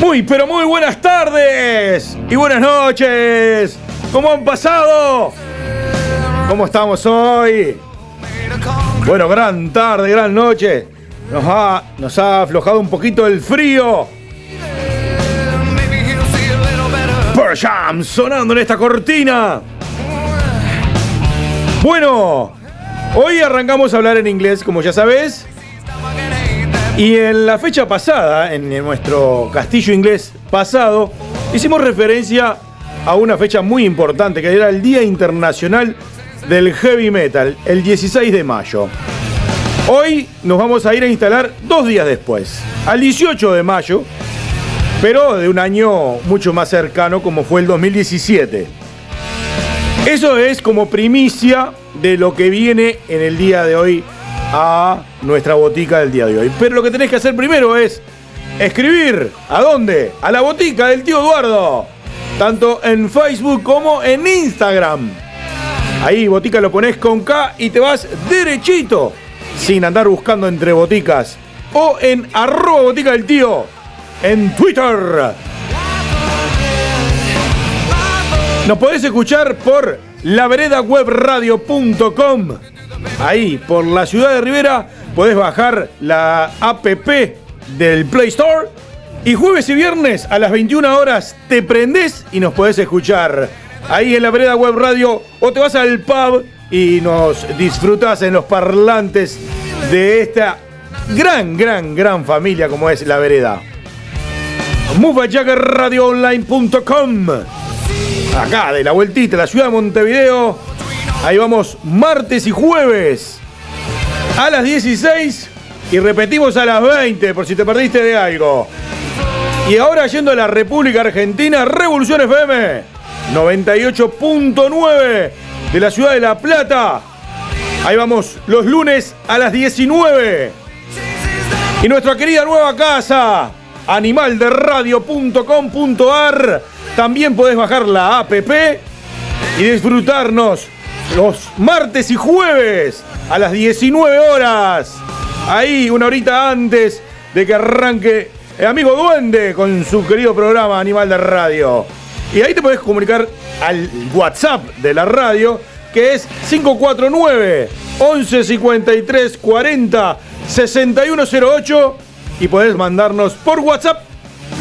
Muy, pero muy buenas tardes y buenas noches. ¿Cómo han pasado? ¿Cómo estamos hoy? Bueno, gran tarde, gran noche. Nos ha, nos ha aflojado un poquito el frío. Pearl Jam sonando en esta cortina. Bueno, hoy arrancamos a hablar en inglés, como ya sabes. Y en la fecha pasada, en nuestro castillo inglés pasado, hicimos referencia a una fecha muy importante, que era el Día Internacional del Heavy Metal, el 16 de mayo. Hoy nos vamos a ir a instalar dos días después, al 18 de mayo, pero de un año mucho más cercano como fue el 2017. Eso es como primicia de lo que viene en el día de hoy a nuestra botica del día de hoy. Pero lo que tenés que hacer primero es escribir. ¿A dónde? A la botica del tío Eduardo. Tanto en Facebook como en Instagram. Ahí, botica lo pones con K y te vas derechito. Sin andar buscando entre boticas. O en arroba botica del tío. En Twitter. Nos podés escuchar por laveredawebradio.com. Ahí, por la ciudad de Rivera, podés bajar la app del Play Store. Y jueves y viernes a las 21 horas te prendés y nos podés escuchar ahí en la vereda web radio o te vas al pub y nos disfrutas en los parlantes de esta gran, gran, gran familia como es la vereda. MoveJaggerRadioOnline.com Acá, de la vueltita, la ciudad de Montevideo. Ahí vamos martes y jueves a las 16 y repetimos a las 20 por si te perdiste de algo. Y ahora yendo a la República Argentina, Revolución FM 98.9 de la ciudad de La Plata. Ahí vamos los lunes a las 19. Y nuestra querida nueva casa, animalderadio.com.ar. También podés bajar la app y disfrutarnos los martes y jueves a las 19 horas. Ahí, una horita antes de que arranque el amigo Duende con su querido programa Animal de Radio. Y ahí te podés comunicar al WhatsApp de la radio, que es 549 11 53 40 6108. Y podés mandarnos por WhatsApp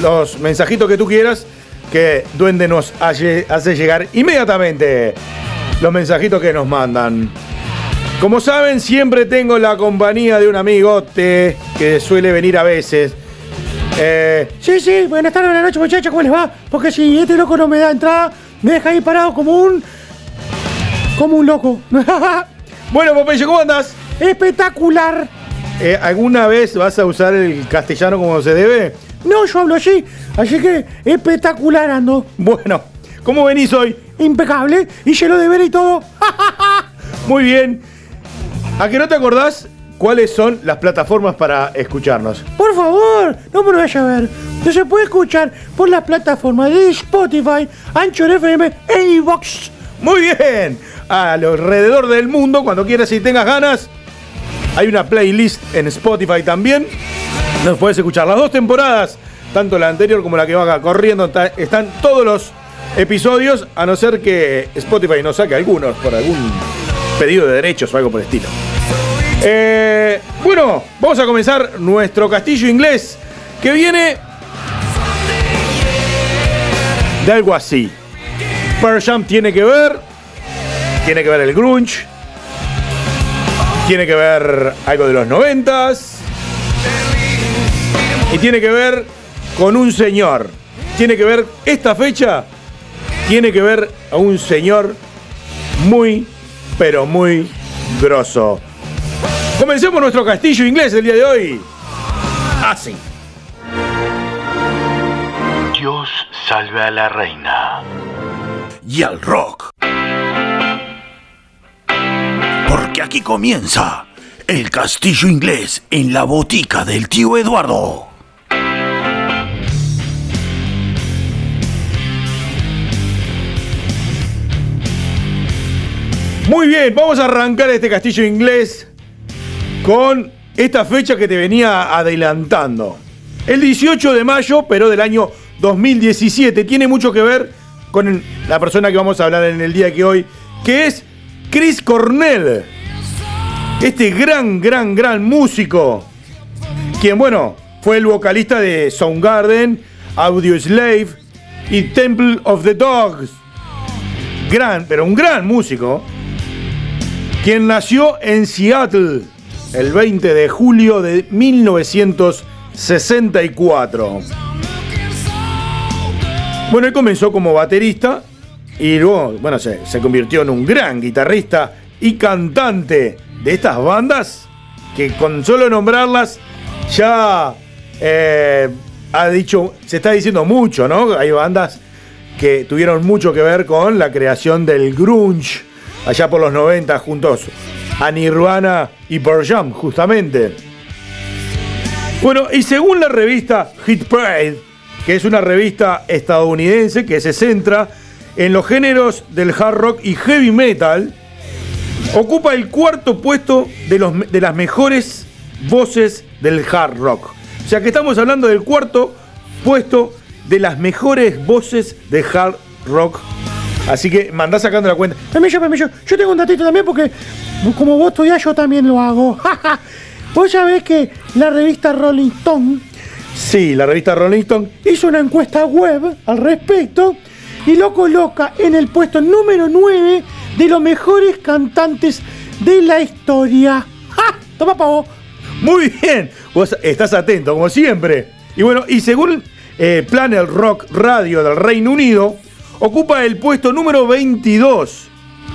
los mensajitos que tú quieras, que Duende nos hace llegar inmediatamente los mensajitos que nos mandan. Como saben, siempre tengo la compañía de un amigote que suele venir a veces. Eh, Sí, sí, buenas tardes, buenas noches, muchachos, ¿cómo les va? Porque si este loco no me da entrada, me deja ahí parado como un. como un loco. bueno, Popeye, ¿cómo andas? Espectacular. Eh, ¿Alguna vez vas a usar el castellano como se debe? No, yo hablo así, así que espectacular ando. Bueno, ¿cómo venís hoy? Impecable, y lleno de ver y todo. Muy bien. ¿A que no te acordás cuáles son las plataformas para escucharnos? Por favor, no me lo vaya a ver. No se puede escuchar por las plataformas de Spotify, Anchor FM e iVox. Muy bien. Alrededor del mundo, cuando quieras y tengas ganas, hay una playlist en Spotify también. Nos puedes escuchar las dos temporadas, tanto la anterior como la que va corriendo. está- Están todos los episodios, a no ser que Spotify nos saque algunos por algún pedido de derechos o algo por el estilo. Eh, bueno, vamos a comenzar nuestro castillo inglés que viene de algo así. Pearl Jam tiene que ver, tiene que ver el grunge, tiene que ver algo de los noventas y tiene que ver con un señor. Tiene que ver esta fecha, tiene que ver a un señor muy, pero muy grosso. Comencemos nuestro castillo inglés el día de hoy. Así. Dios salve a la reina. Y al rock. Porque aquí comienza el castillo inglés en la botica del tío Eduardo. Muy bien, vamos a arrancar este castillo inglés con esta fecha que te venía adelantando. El 18 de mayo, pero del año 2017. Tiene mucho que ver con la persona que vamos a hablar en el día que hoy, que es Chris Cornell. Este gran, gran, gran músico. Quien, bueno, fue el vocalista de Soundgarden, Audio Slave y Temple of the Dogs. Gran, pero un gran músico. Quien nació en Seattle el 20 de julio de 1964. Bueno, él comenzó como baterista y luego, bueno, se, convirtió en un gran guitarrista y cantante de estas bandas que con solo nombrarlas ya eh, ha dicho, se está diciendo mucho, ¿no? Hay bandas que tuvieron mucho que ver con la creación del grunge allá por los 90 juntos a Nirvana y Pearl Jam, justamente. Bueno, y según la revista Hit Parade, que es una revista estadounidense que se centra en los géneros del hard rock y heavy metal, ocupa el cuarto puesto de, los, de las mejores voces del hard rock. O sea que estamos hablando del cuarto puesto de las mejores voces de hard rock. Así que mandá sacando la cuenta. Permiso, permiso. Yo tengo un datito también porque como vos estudiás, yo también lo hago. vos sabés que la revista Rolling Stone. Sí, la revista Rolling Stone. Hizo una encuesta web al respecto y lo coloca en el puesto número 9 de los mejores cantantes de la historia. ¡Ja! Toma pavo. Muy bien, vos estás atento, como siempre. Y bueno, y según eh, Planet Rock Radio del Reino Unido, ocupa el puesto número 22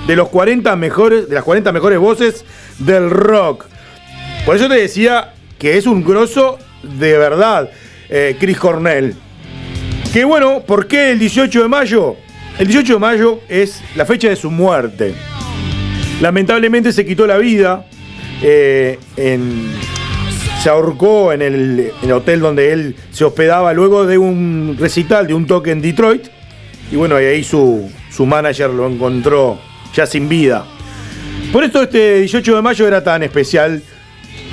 de, los 40 mejores, de las 40 mejores voces del rock. Por eso te decía que es un grosso de verdad, eh, Chris Cornell. Que bueno, ¿por qué el 18 de mayo? El 18 de mayo es la fecha de su muerte. Lamentablemente se quitó la vida. eh, se ahorcó en el hotel donde él se hospedaba luego de un recital, de un toque en Detroit. Y bueno, y ahí su, su manager lo encontró ya sin vida. Por esto este 18 de mayo era tan especial.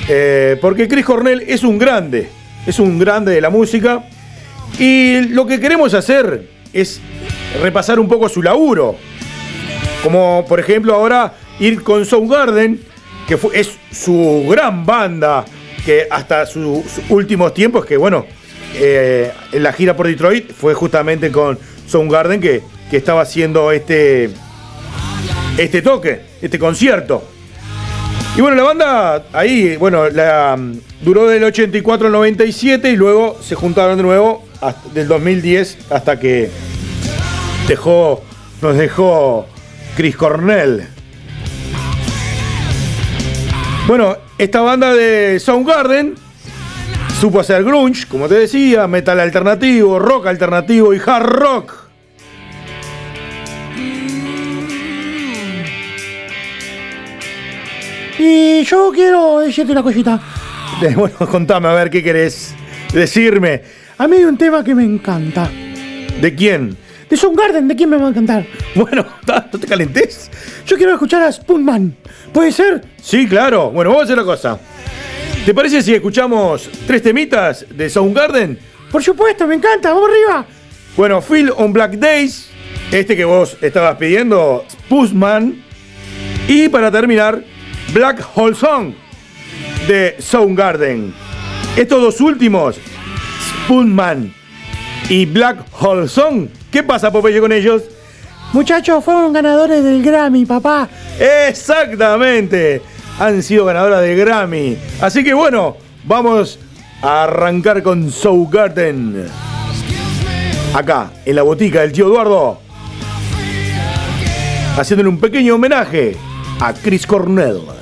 eh, porque Chris Cornell es un grande. Es un grande de la música. Y lo que queremos hacer es repasar un poco su laburo. Como por ejemplo ahora ir con Soundgarden, que fue- es su gran banda, que hasta sus últimos tiempos, que bueno, eh, en la gira por Detroit fue justamente con Soundgarden que, que estaba haciendo este, este toque, este concierto. Y bueno, la banda ahí, bueno, la, mm, duró del 84 al 97 y luego se juntaron de nuevo del 2010 hasta que dejó, nos dejó Chris Cornell. Bueno, esta banda de Soundgarden supo hacer grunge, como te decía, metal alternativo, rock alternativo y hard rock. Y yo quiero decirte una cosita. Bueno, contame a ver qué querés decirme. A mí hay un tema que me encanta. ¿De quién? De Soundgarden, ¿de quién me va a encantar? Bueno, no te calentes. Yo quiero escuchar a Spoonman. ¿Puede ser? Sí, claro. Bueno, vamos a hacer una cosa. ¿Te parece si escuchamos tres temitas de Soundgarden? Por supuesto, me encanta. Vamos arriba. Bueno, Phil on Black Days, este que vos estabas pidiendo, Pussman. Y para terminar, Black Hole Song. de Soundgarden. Estos dos últimos, Spoonman y Black Hole Song, ¿qué pasa Popeye con ellos? Muchachos, fueron ganadores del Grammy, papá. Exactamente, han sido ganadoras de Grammy. Así que bueno, vamos a arrancar con Soundgarden. Acá, en la botica del tío Eduardo, haciéndole un pequeño homenaje a Chris Cornell.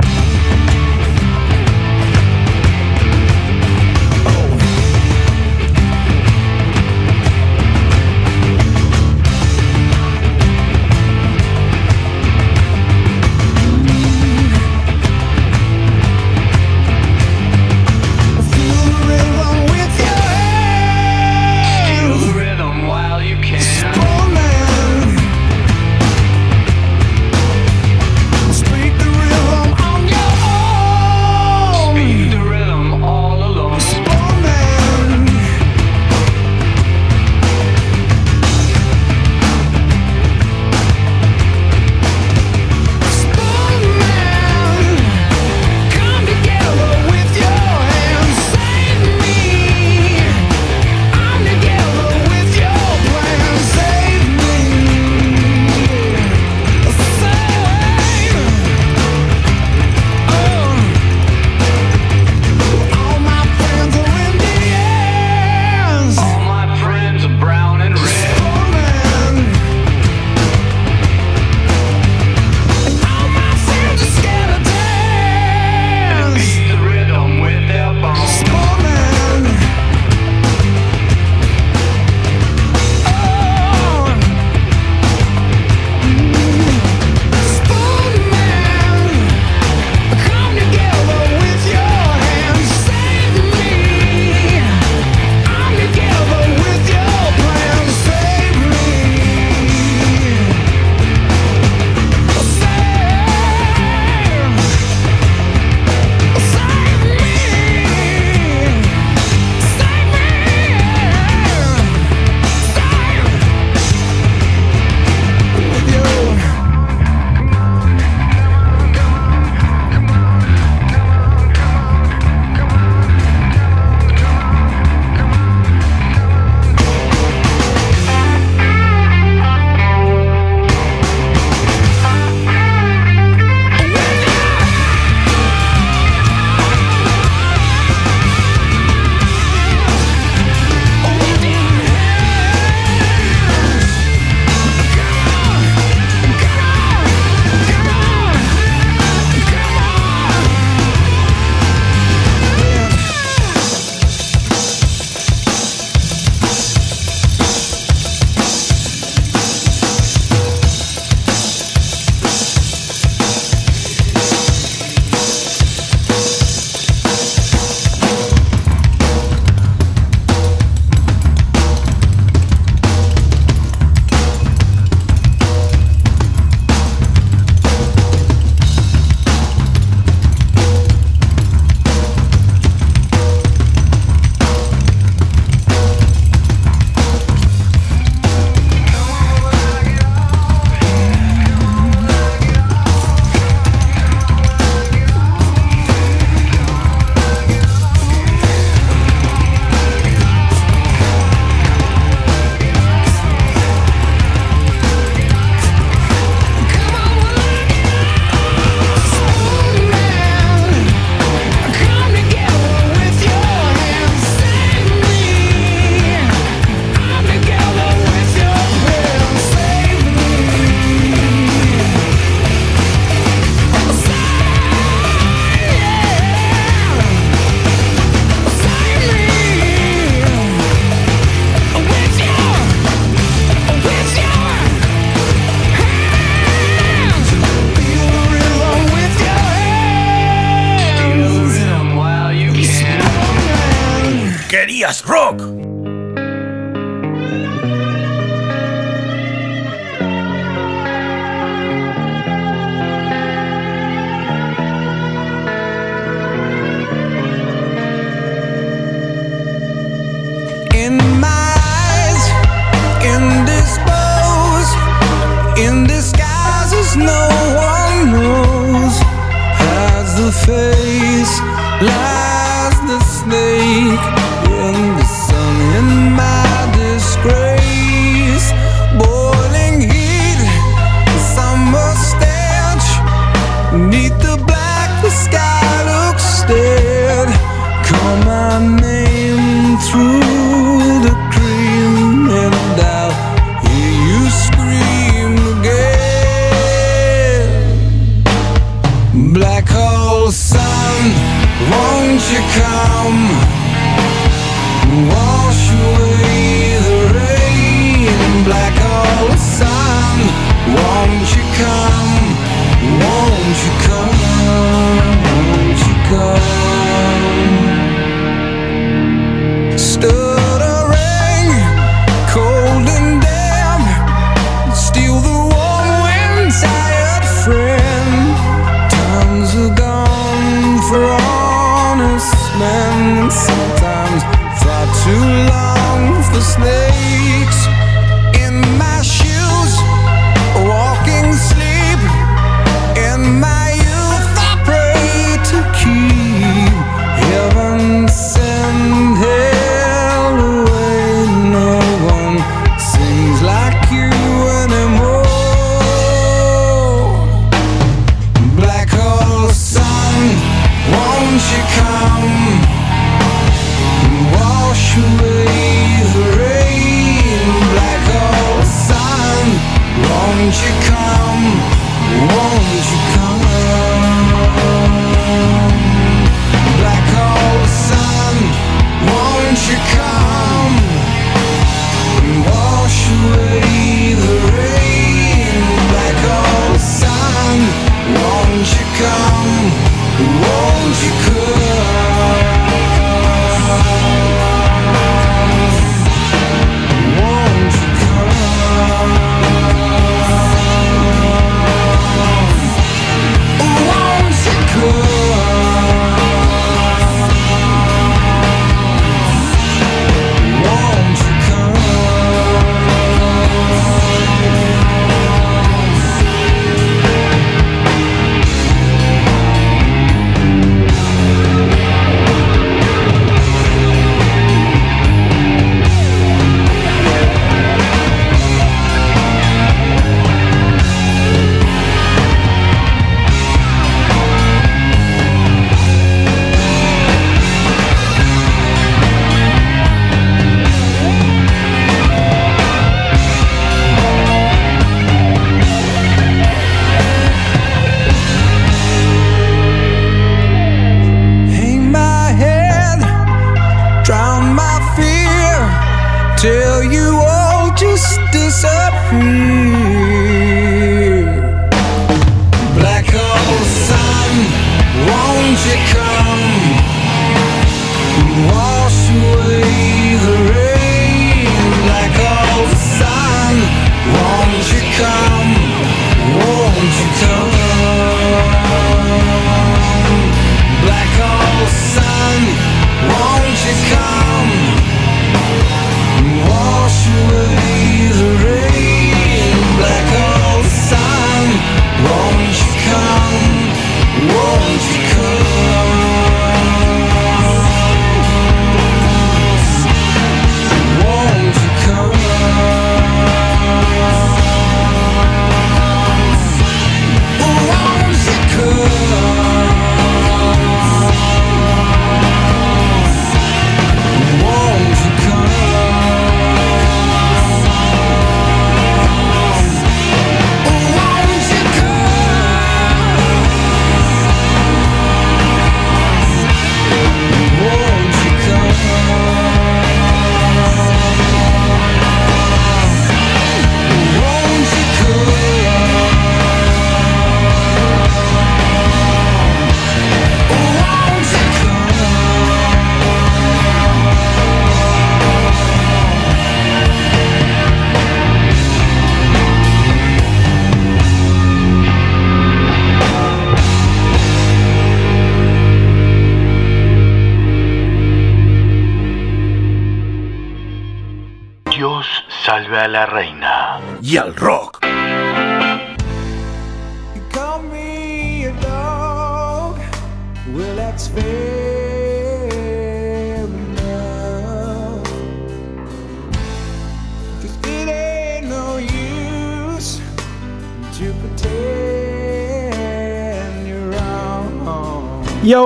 face. Like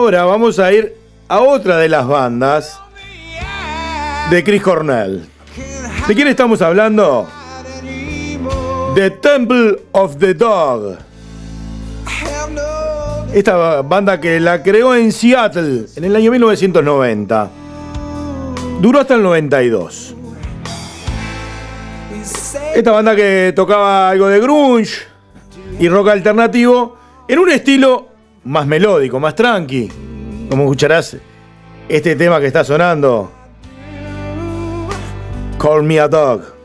ahora vamos a ir a otra de las bandas de Chris Cornell. ¿De quién estamos hablando? The Temple of the Dog. Esta banda que la creó en Seattle en el año 1990. Duró hasta el 92. Esta banda que tocaba algo de grunge y rock alternativo en un estilo más melódico, más tranqui. Como escucharás este tema que está sonando. Call Me a Dog.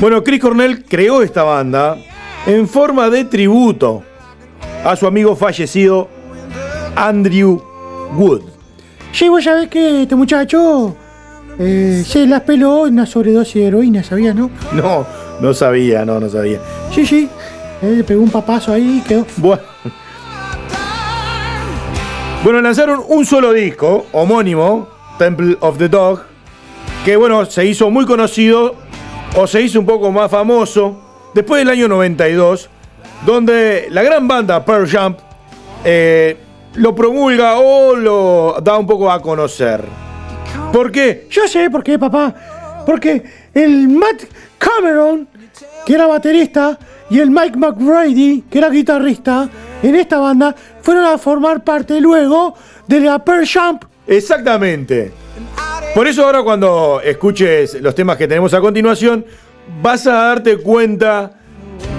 Bueno, Chris Cornell creó esta banda en forma de tributo a su amigo fallecido Andrew Wood. Sí, vos sabés que este muchacho eh, se las peló en una sobredosis de heroína, ¿sabías, no? No, no sabía, no, no sabía. Sí, sí. Eh, le pegó un papazo ahí y quedó. Bueno. Bueno, lanzaron un solo disco, homónimo, Temple of the Dog, que bueno, se hizo muy conocido o se hizo un poco más famoso después del año 92, donde la gran banda Pearl Jam eh, lo promulga o lo da un poco a conocer. ¿Por qué? Yo sé por qué, papá. Porque el Matt Cameron, que era baterista, y el Mike McBrady, que era guitarrista, en esta banda, fueron a formar parte luego de la Pearl Jam. Exactamente. Por eso ahora cuando escuches los temas que tenemos a continuación, vas a darte cuenta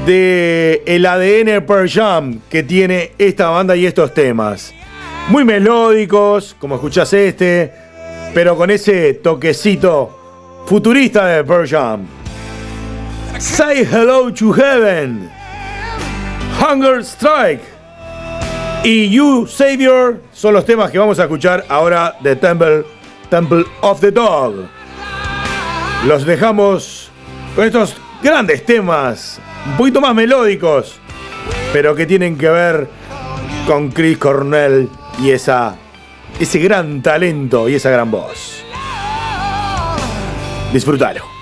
de el ADN Pearl Jam que tiene esta banda y estos temas. Muy melódicos, como escuchás este, pero con ese toquecito futurista de Pearl Jam. Say Hello to Heaven, Hunger Strike y You Savior son los temas que vamos a escuchar ahora de Temple, Temple of the Dog. Los dejamos con estos grandes temas, un poquito más melódicos, pero que tienen que ver con Chris Cornell y esa, ese gran talento y esa gran voz. Desbrudalho.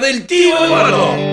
Del tío Eduardo.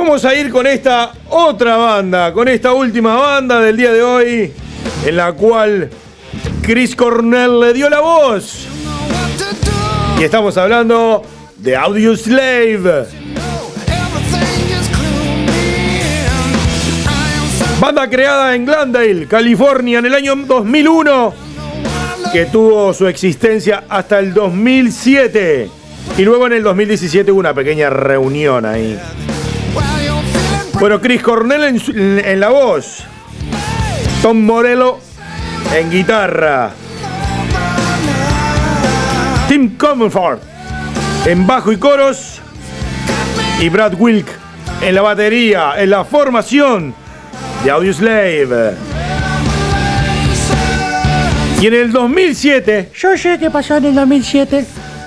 vamos a ir con esta otra banda, con esta última banda del día de hoy, en la cual Chris Cornell le dio la voz. Y estamos hablando de Audio Slave. Banda creada en Glendale, California, en el año 2001, que tuvo su existencia hasta el 2007. Y luego en el 2017 hubo una pequeña reunión ahí. Bueno, Chris Cornell en, la voz. Tom Morello en guitarra. Tim Comerford en bajo y coros. Y Brad Wilk en la batería, en la formación de Audioslave. Y en el 2007, Yo sé qué pasó en el 2007.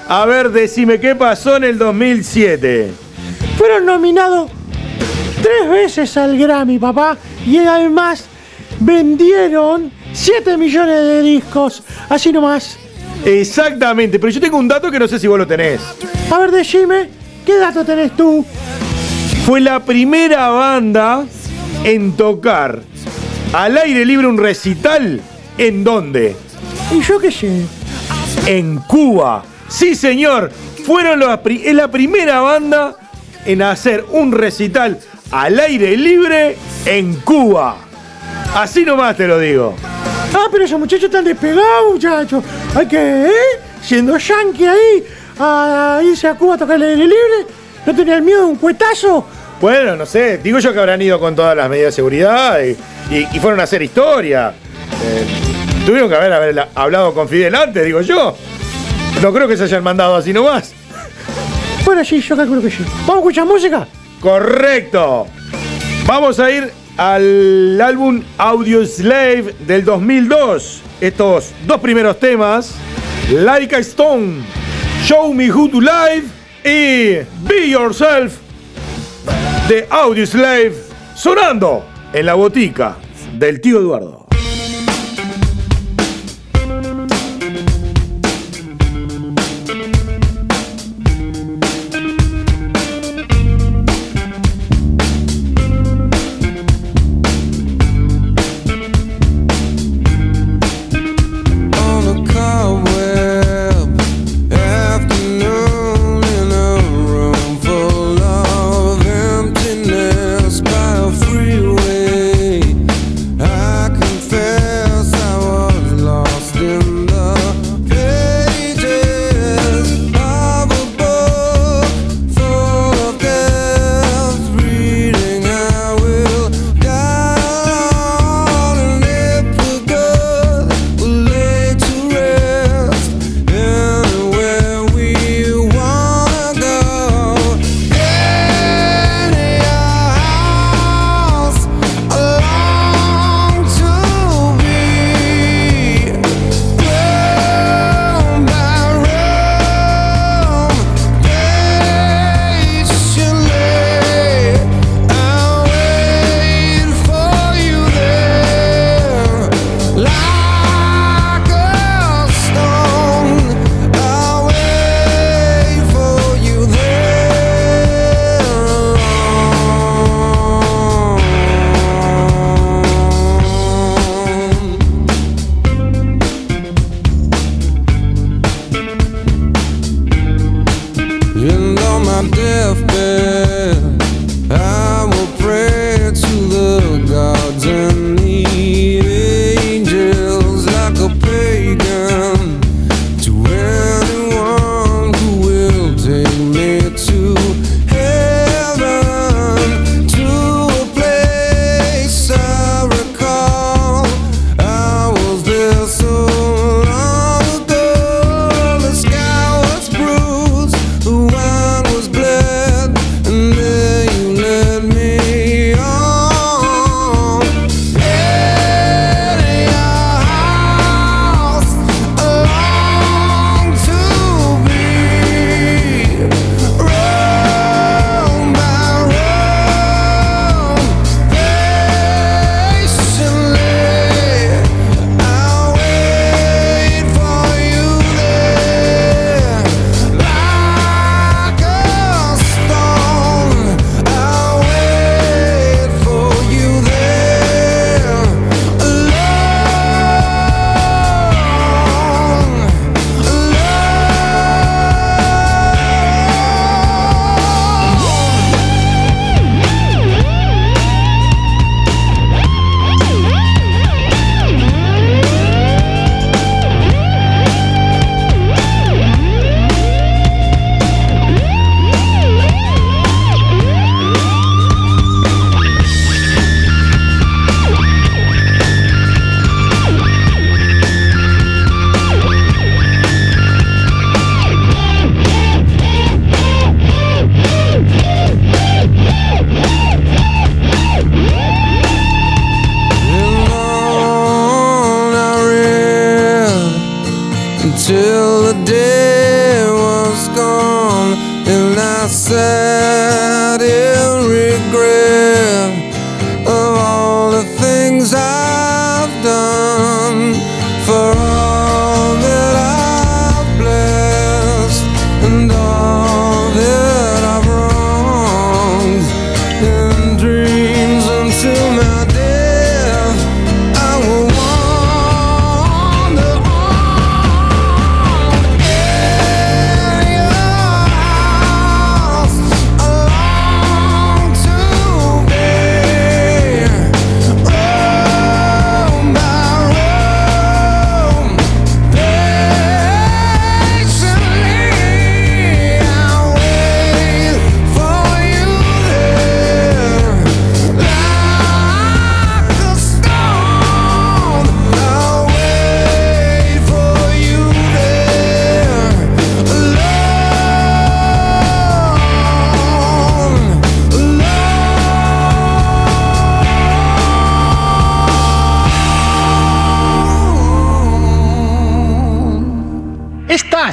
a ver, decime qué pasó en el 2007. Fueron nominados tres veces al Grammy, papá. Y además vendieron 7 millones de discos. Así nomás. Exactamente, pero yo tengo un dato que no sé si vos lo tenés. A ver, decime, ¿qué dato tenés tú? Fue la primera banda en tocar al aire libre un recital. ¿En dónde? Y yo qué sé. En Cuba. Sí, señor. Fueron los es la primera banda en hacer un recital al aire libre en Cuba. Así nomás te lo digo. Ah, pero esos muchachos están despegados, muchachos. Hay que, ¿eh? Siendo yankee ahí, a irse a Cuba a tocar el aire libre. ¿No tenían miedo de un cuetazo? Bueno, no sé, digo yo que habrán ido con todas las medidas de seguridad y, y- y fueron a hacer historia. Eh, tuvieron que haber, haber hablado con Fidel antes, digo yo. No creo que se hayan mandado así nomás. Bueno, sí, yo calculo que sí. ¿Vamos a escuchar música? Correcto. Vamos a ir al álbum Audio Slave del 2002. Estos dos primeros temas, Like a Stone, Show Me Who to Live y Be Yourself de Audio Slave sonando en la botica del tío Eduardo.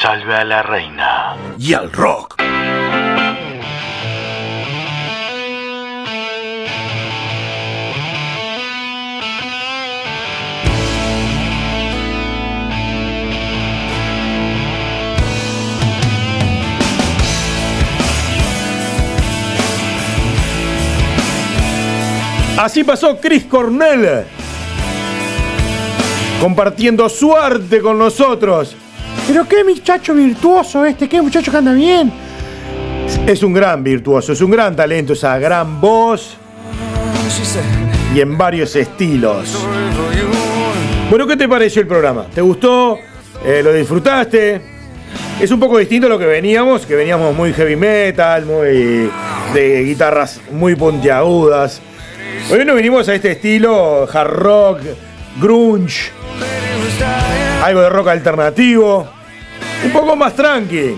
Salve a la reina. Y al rock. Así pasó Chris Cornell compartiendo su arte con nosotros. Pero qué muchacho virtuoso este, qué muchacho que anda bien. Es un gran virtuoso, es un gran talento, esa gran voz y en varios estilos. Bueno, ¿qué te pareció el programa? ¿Te gustó? Eh, ¿Lo disfrutaste? Es un poco distinto a lo que veníamos, que veníamos muy heavy metal, muy de guitarras muy puntiagudas. Hoy nos venimos a este estilo hard rock, grunge, algo de rock alternativo, un poco más tranqui.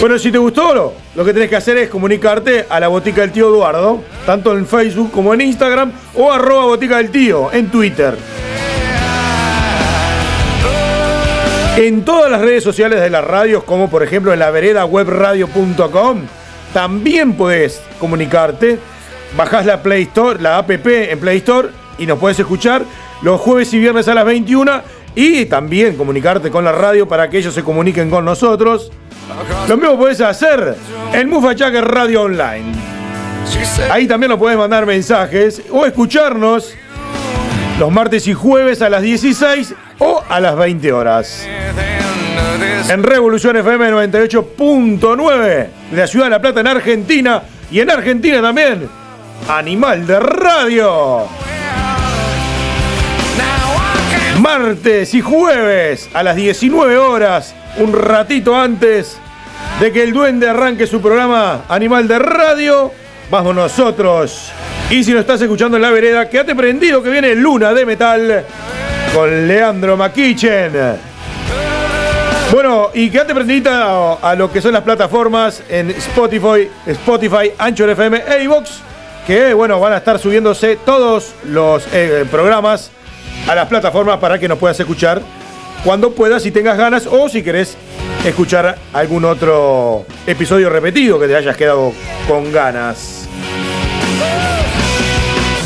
Bueno, si te gustó, lo, que tenés que hacer es comunicarte a la botica del tío Eduardo, tanto en Facebook como en Instagram, o arroba botica del tío en Twitter. En todas las redes sociales de las radios, como por ejemplo en la vereda webradio.com, también podés comunicarte. Bajás la Play Store, la app en Play Store y nos podés escuchar los jueves y viernes a las 21 y también comunicarte con la radio para que ellos se comuniquen con nosotros. Lo mismo podés hacer en Mufachaque Radio Online. Ahí también nos podés mandar mensajes o escucharnos los martes y jueves a las 16 o a las 20 horas. En Revolución FM 98.9 de la ciudad de La Plata en Argentina y en Argentina también Animal de Radio. Martes y jueves a las 19 horas, un ratito antes de que el duende arranque su programa Animal de Radio, vamos nosotros. Y si no estás escuchando en la vereda, quédate prendido que viene Luna de Metal con Leandro Maquichen. Bueno, y quédate prendida a, lo que son las plataformas en Spotify, Spotify, Anchor FM e iVoox, que bueno, van a estar subiéndose todos los eh, programas a las plataformas para que nos puedas escuchar cuando puedas, si tengas ganas, o si querés escuchar algún otro episodio repetido que te hayas quedado con ganas.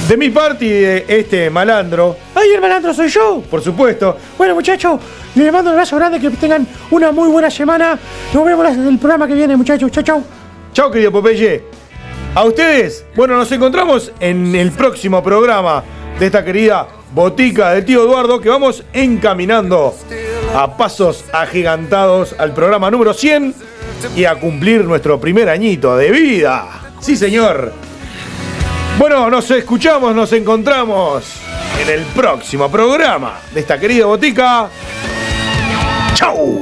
De mi parte y de este malandro, ¡Ay, el malandro soy yo! por supuesto, Bueno, muchachos, les mando un abrazo grande, que tengan una muy buena semana. Nos vemos en el programa que viene, muchachos. Chau, chau. Chao, querido Popeye. A ustedes, bueno, nos encontramos en el próximo programa de esta querida botica del tío Eduardo, que vamos encaminando a pasos agigantados al programa número 100 y a cumplir nuestro primer añito de vida. Sí, señor. Bueno, nos escuchamos, nos encontramos en el próximo programa de esta querida botica. ¡Chau!